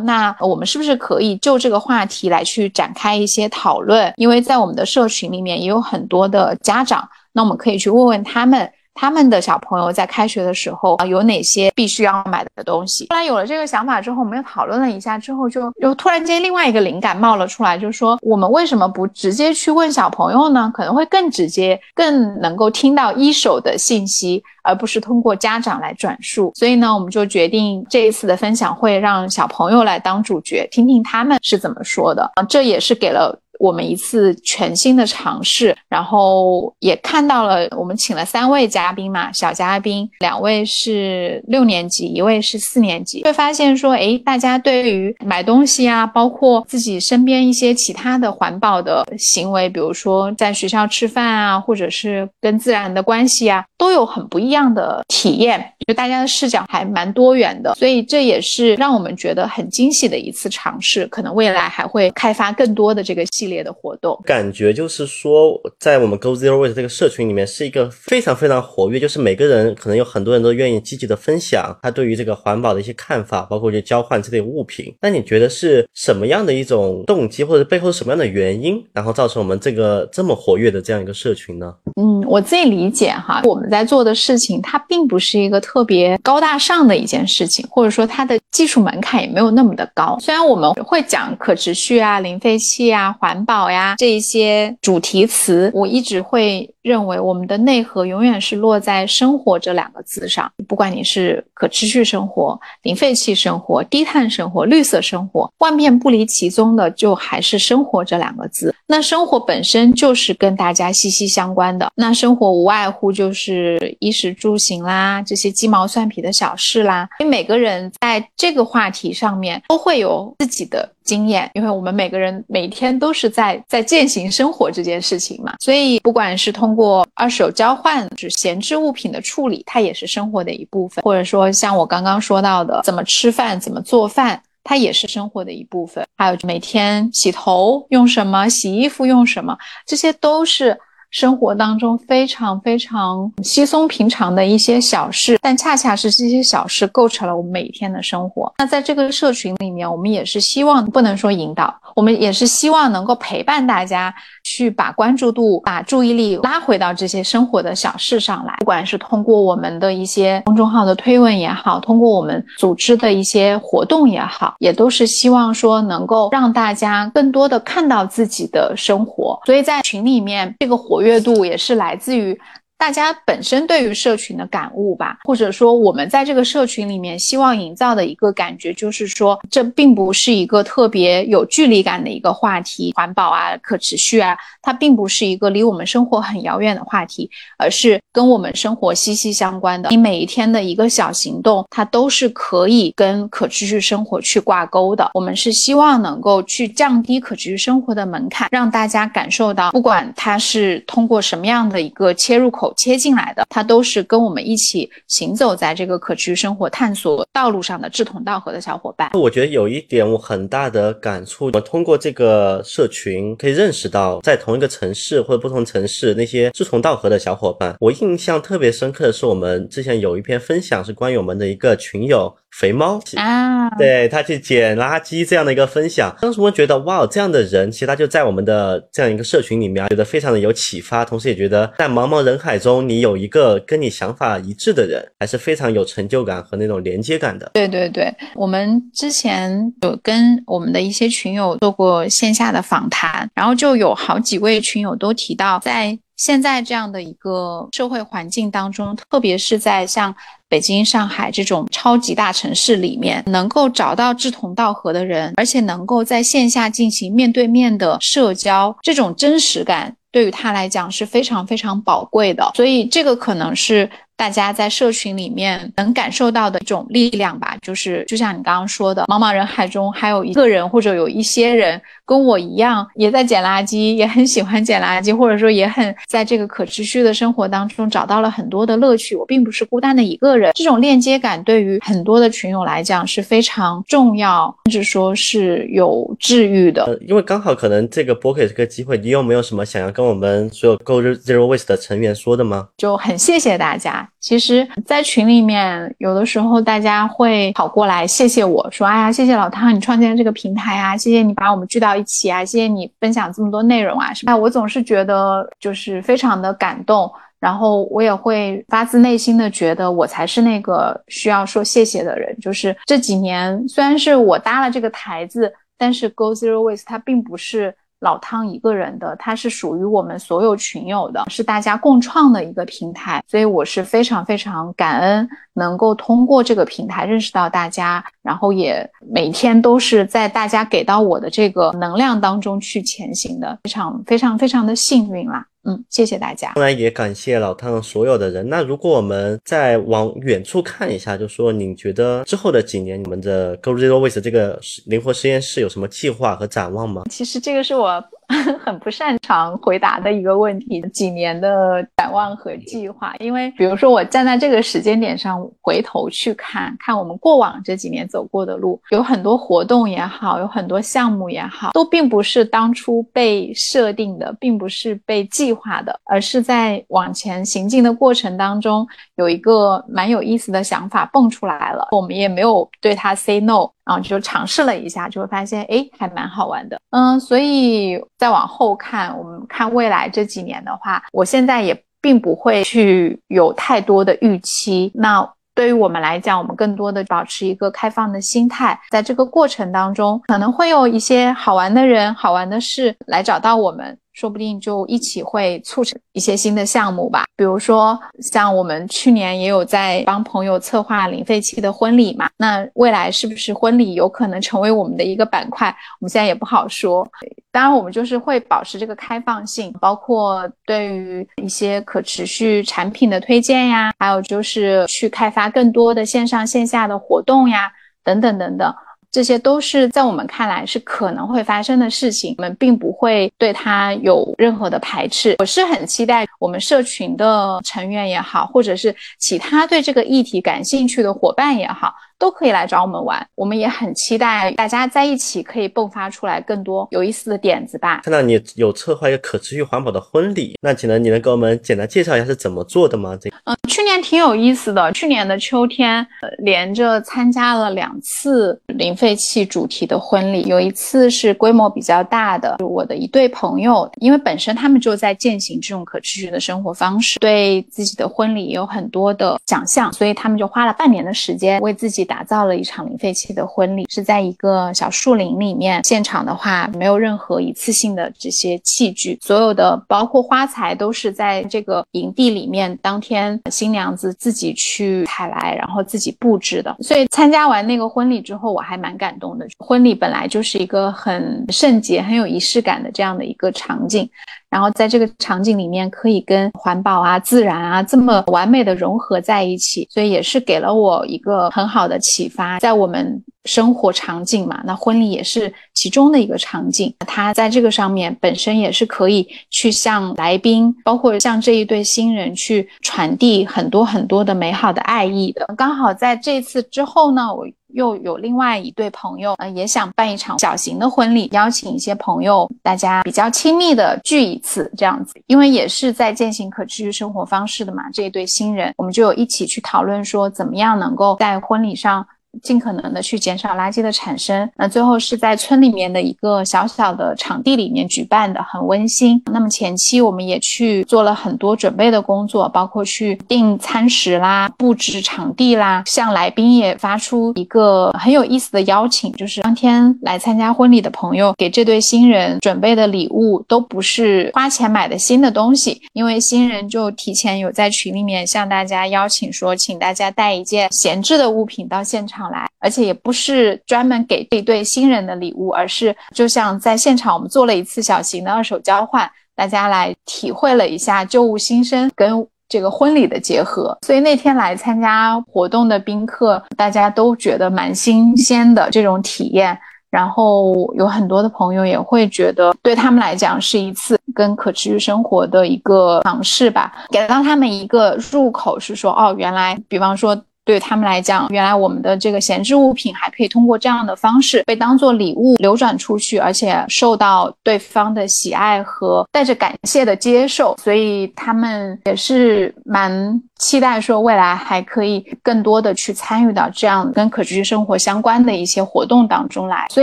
那我们是不是可以就这个话题来去展开一些讨论？因为在我们的社群里面也有很多的家长，那我们可以去问问他们。他们的小朋友在开学的时候啊，有哪些必须要买的东西？后来有了这个想法之后，我们又讨论了一下，之后就又突然间另外一个灵感冒了出来，就是说我们为什么不直接去问小朋友呢？可能会更直接，更能够听到一手的信息，而不是通过家长来转述。所以呢，我们就决定这一次的分享会让小朋友来当主角，听听他们是怎么说的啊。这也是给了。我们一次全新的尝试，然后也看到了，我们请了三位嘉宾嘛，小嘉宾，两位是六年级，一位是四年级，会发现说，哎，大家对于买东西啊，包括自己身边一些其他的环保的行为，比如说在学校吃饭啊，或者是跟自然的关系啊，都有很不一样的体验，就大家的视角还蛮多元的，所以这也是让我们觉得很惊喜的一次尝试，可能未来还会开发更多的这个系。列的活动，感觉就是说，在我们 Go Zero Waste 这个社群里面，是一个非常非常活跃，就是每个人可能有很多人都愿意积极的分享他对于这个环保的一些看法，包括就交换这类物品。那你觉得是什么样的一种动机，或者背后什么样的原因，然后造成我们这个这么活跃的这样一个社群呢？嗯，我自己理解哈，我们在做的事情，它并不是一个特别高大上的一件事情，或者说它的技术门槛也没有那么的高。虽然我们会讲可持续啊、零废弃啊、环。环保呀，这一些主题词，我一直会认为我们的内核永远是落在“生活”这两个字上。不管你是可持续生活、零废弃生活、低碳生活、绿色生活，万变不离其宗的，就还是“生活”这两个字。那生活本身就是跟大家息息相关的。那生活无外乎就是衣食住行啦，这些鸡毛蒜皮的小事啦。因为每个人在这个话题上面都会有自己的。经验，因为我们每个人每天都是在在践行生活这件事情嘛，所以不管是通过二手交换，就是闲置物品的处理，它也是生活的一部分；或者说像我刚刚说到的，怎么吃饭、怎么做饭，它也是生活的一部分。还有每天洗头用什么，洗衣服用什么，这些都是。生活当中非常非常稀松平常的一些小事，但恰恰是这些小事构成了我们每天的生活。那在这个社群里面，我们也是希望不能说引导，我们也是希望能够陪伴大家去把关注度、把注意力拉回到这些生活的小事上来。不管是通过我们的一些公众号的推文也好，通过我们组织的一些活动也好，也都是希望说能够让大家更多的看到自己的生活。所以在群里面，这个活。活跃度也是来自于。大家本身对于社群的感悟吧，或者说我们在这个社群里面希望营造的一个感觉，就是说这并不是一个特别有距离感的一个话题，环保啊、可持续啊，它并不是一个离我们生活很遥远的话题，而是跟我们生活息息相关的。你每一天的一个小行动，它都是可以跟可持续生活去挂钩的。我们是希望能够去降低可持续生活的门槛，让大家感受到，不管它是通过什么样的一个切入口。切进来的，他都是跟我们一起行走在这个可持续生活探索道路上的志同道合的小伙伴。我觉得有一点我很大的感触，我通过这个社群可以认识到，在同一个城市或者不同城市那些志同道合的小伙伴。我印象特别深刻的是，我们之前有一篇分享是关于我们的一个群友。肥猫啊，对他去捡垃圾这样的一个分享，当时我觉得哇，这样的人其实他就在我们的这样一个社群里面，觉得非常的有启发，同时也觉得在茫茫人海中，你有一个跟你想法一致的人，还是非常有成就感和那种连接感的。对对对，我们之前有跟我们的一些群友做过线下的访谈，然后就有好几位群友都提到，在现在这样的一个社会环境当中，特别是在像。北京、上海这种超级大城市里面，能够找到志同道合的人，而且能够在线下进行面对面的社交，这种真实感对于他来讲是非常非常宝贵的。所以，这个可能是。大家在社群里面能感受到的一种力量吧，就是就像你刚刚说的，茫茫人海中还有一个人或者有一些人跟我一样，也在捡垃圾，也很喜欢捡垃圾，或者说也很在这个可持续的生活当中找到了很多的乐趣。我并不是孤单的一个人，这种链接感对于很多的群友来讲是非常重要，甚至说是有治愈的。因为刚好可能这个播客这个机会，你有没有什么想要跟我们所有 Go Zero Waste 的成员说的吗？就很谢谢大家。其实，在群里面，有的时候大家会跑过来谢谢我说：“哎呀，谢谢老汤，你创建这个平台啊，谢谢你把我们聚到一起啊，谢谢你分享这么多内容啊，是吧？”我总是觉得就是非常的感动，然后我也会发自内心的觉得我才是那个需要说谢谢的人。就是这几年，虽然是我搭了这个台子，但是 Go Zero Waste 它并不是。老汤一个人的，它是属于我们所有群友的，是大家共创的一个平台，所以我是非常非常感恩能够通过这个平台认识到大家，然后也每天都是在大家给到我的这个能量当中去前行的，非常非常非常的幸运啦。嗯，谢谢大家。当然也感谢老汤所有的人。那如果我们再往远处看一下，就说你觉得之后的几年，你们的 Go Zero Waste 这个灵活实验室有什么计划和展望吗？其实这个是我。很不擅长回答的一个问题，几年的展望和计划。因为比如说，我站在这个时间点上回头去看看我们过往这几年走过的路，有很多活动也好，有很多项目也好，都并不是当初被设定的，并不是被计划的，而是在往前行进的过程当中，有一个蛮有意思的想法蹦出来了，我们也没有对他 say no。然后就尝试了一下，就会发现，哎，还蛮好玩的。嗯，所以再往后看，我们看未来这几年的话，我现在也并不会去有太多的预期。那对于我们来讲，我们更多的保持一个开放的心态，在这个过程当中，可能会有一些好玩的人、好玩的事来找到我们。说不定就一起会促成一些新的项目吧，比如说像我们去年也有在帮朋友策划零废弃的婚礼嘛，那未来是不是婚礼有可能成为我们的一个板块？我们现在也不好说。当然，我们就是会保持这个开放性，包括对于一些可持续产品的推荐呀，还有就是去开发更多的线上线下的活动呀，等等等等。这些都是在我们看来是可能会发生的事情，我们并不会对它有任何的排斥。我是很期待我们社群的成员也好，或者是其他对这个议题感兴趣的伙伴也好。都可以来找我们玩，我们也很期待大家在一起可以迸发出来更多有意思的点子吧。看到你有策划一个可持续环保的婚礼，那请能你能给我们简单介绍一下是怎么做的吗？这嗯，去年挺有意思的，去年的秋天连着参加了两次零废弃主题的婚礼，有一次是规模比较大的，我的一对朋友，因为本身他们就在践行这种可持续的生活方式，对自己的婚礼有很多的想象，所以他们就花了半年的时间为自己。打造了一场零废弃的婚礼，是在一个小树林里面。现场的话，没有任何一次性的这些器具，所有的包括花材都是在这个营地里面，当天新娘子自己去采来，然后自己布置的。所以参加完那个婚礼之后，我还蛮感动的。婚礼本来就是一个很圣洁、很有仪式感的这样的一个场景。然后在这个场景里面，可以跟环保啊、自然啊这么完美的融合在一起，所以也是给了我一个很好的启发。在我们生活场景嘛，那婚礼也是其中的一个场景。他在这个上面本身也是可以去向来宾，包括向这一对新人去传递很多很多的美好的爱意的。刚好在这次之后呢，我又有另外一对朋友，呃，也想办一场小型的婚礼，邀请一些朋友，大家比较亲密的聚一次这样子。因为也是在践行可持续生活方式的嘛，这一对新人，我们就有一起去讨论说，怎么样能够在婚礼上。尽可能的去减少垃圾的产生。那最后是在村里面的一个小小的场地里面举办的，很温馨。那么前期我们也去做了很多准备的工作，包括去订餐食啦、布置场地啦，向来宾也发出一个很有意思的邀请，就是当天来参加婚礼的朋友给这对新人准备的礼物都不是花钱买的新的东西，因为新人就提前有在群里面向大家邀请说，请大家带一件闲置的物品到现场。场来，而且也不是专门给这对新人的礼物，而是就像在现场我们做了一次小型的二手交换，大家来体会了一下旧物新生跟这个婚礼的结合。所以那天来参加活动的宾客，大家都觉得蛮新鲜的这种体验。然后有很多的朋友也会觉得，对他们来讲是一次跟可持续生活的一个尝试吧，给到他们一个入口，是说哦，原来，比方说。对他们来讲，原来我们的这个闲置物品还可以通过这样的方式被当做礼物流转出去，而且受到对方的喜爱和带着感谢的接受，所以他们也是蛮。期待说未来还可以更多的去参与到这样跟可持续生活相关的一些活动当中来，所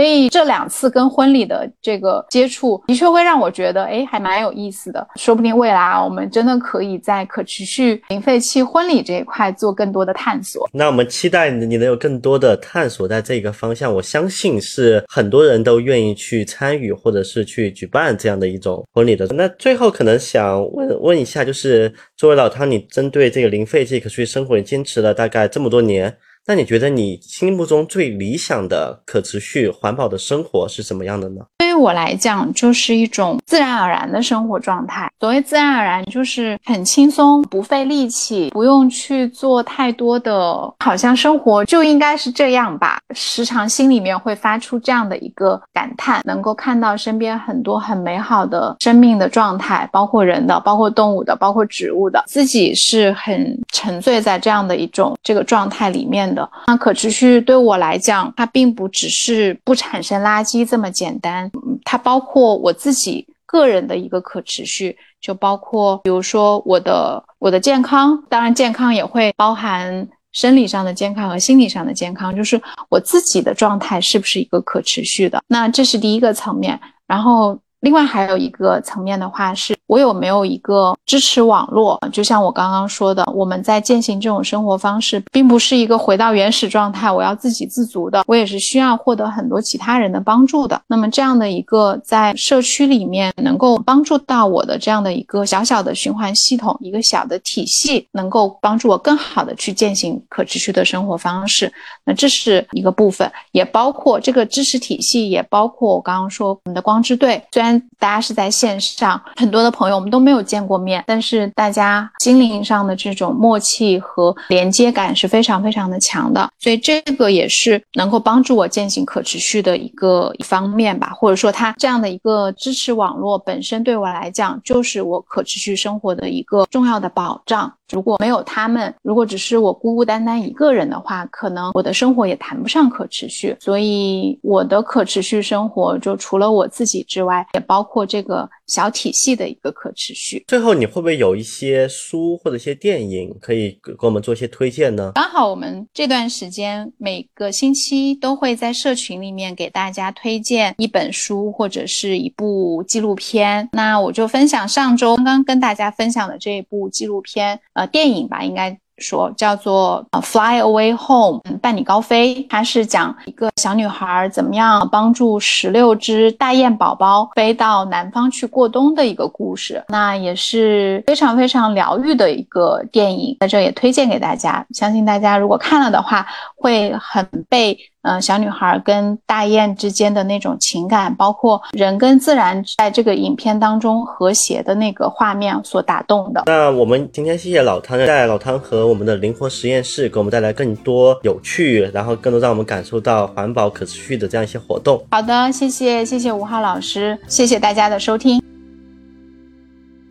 以这两次跟婚礼的这个接触，的确会让我觉得，哎，还蛮有意思的。说不定未来啊，我们真的可以在可持续零废弃婚礼这一块做更多的探索。那我们期待你能有更多的探索在这个方向。我相信是很多人都愿意去参与或者是去举办这样的一种婚礼的。那最后可能想问问一下，就是作为老汤，你针对这个。零废弃可持续生活，你坚持了大概这么多年，那你觉得你心目中最理想的可持续环保的生活是什么样的呢？我来讲，就是一种自然而然的生活状态。所谓自然而然，就是很轻松，不费力气，不用去做太多的，好像生活就应该是这样吧。时常心里面会发出这样的一个感叹：能够看到身边很多很美好的生命的状态，包括人的，包括动物的，包括植物的，自己是很沉醉在这样的一种这个状态里面的。那可持续对我来讲，它并不只是不产生垃圾这么简单。它包括我自己个人的一个可持续，就包括比如说我的我的健康，当然健康也会包含生理上的健康和心理上的健康，就是我自己的状态是不是一个可持续的？那这是第一个层面，然后。另外还有一个层面的话，是我有没有一个支持网络？就像我刚刚说的，我们在践行这种生活方式，并不是一个回到原始状态，我要自给自足的，我也是需要获得很多其他人的帮助的。那么这样的一个在社区里面能够帮助到我的这样的一个小小的循环系统，一个小的体系，能够帮助我更好的去践行可持续的生活方式。那这是一个部分，也包括这个知识体系，也包括我刚刚说我们的光之队，虽然。大家是在线上，很多的朋友我们都没有见过面，但是大家心灵上的这种默契和连接感是非常非常的强的，所以这个也是能够帮助我践行可持续的一个方面吧，或者说它这样的一个支持网络本身对我来讲就是我可持续生活的一个重要的保障。如果没有他们，如果只是我孤孤单单一个人的话，可能我的生活也谈不上可持续。所以我的可持续生活就除了我自己之外，也包括这个。小体系的一个可持续。最后，你会不会有一些书或者一些电影可以给我们做一些推荐呢？刚好我们这段时间每个星期都会在社群里面给大家推荐一本书或者是一部纪录片。那我就分享上周刚刚跟大家分享的这一部纪录片，呃，电影吧，应该。说叫做 Fly Away Home，伴你高飞。它是讲一个小女孩怎么样帮助十六只大雁宝宝飞到南方去过冬的一个故事。那也是非常非常疗愈的一个电影，在这也推荐给大家。相信大家如果看了的话。会很被嗯小女孩跟大雁之间的那种情感，包括人跟自然在这个影片当中和谐的那个画面所打动的。那我们今天谢谢老汤，在老汤和我们的灵活实验室给我们带来更多有趣，然后更多让我们感受到环保可持续的这样一些活动。好的，谢谢谢谢吴浩老师，谢谢大家的收听。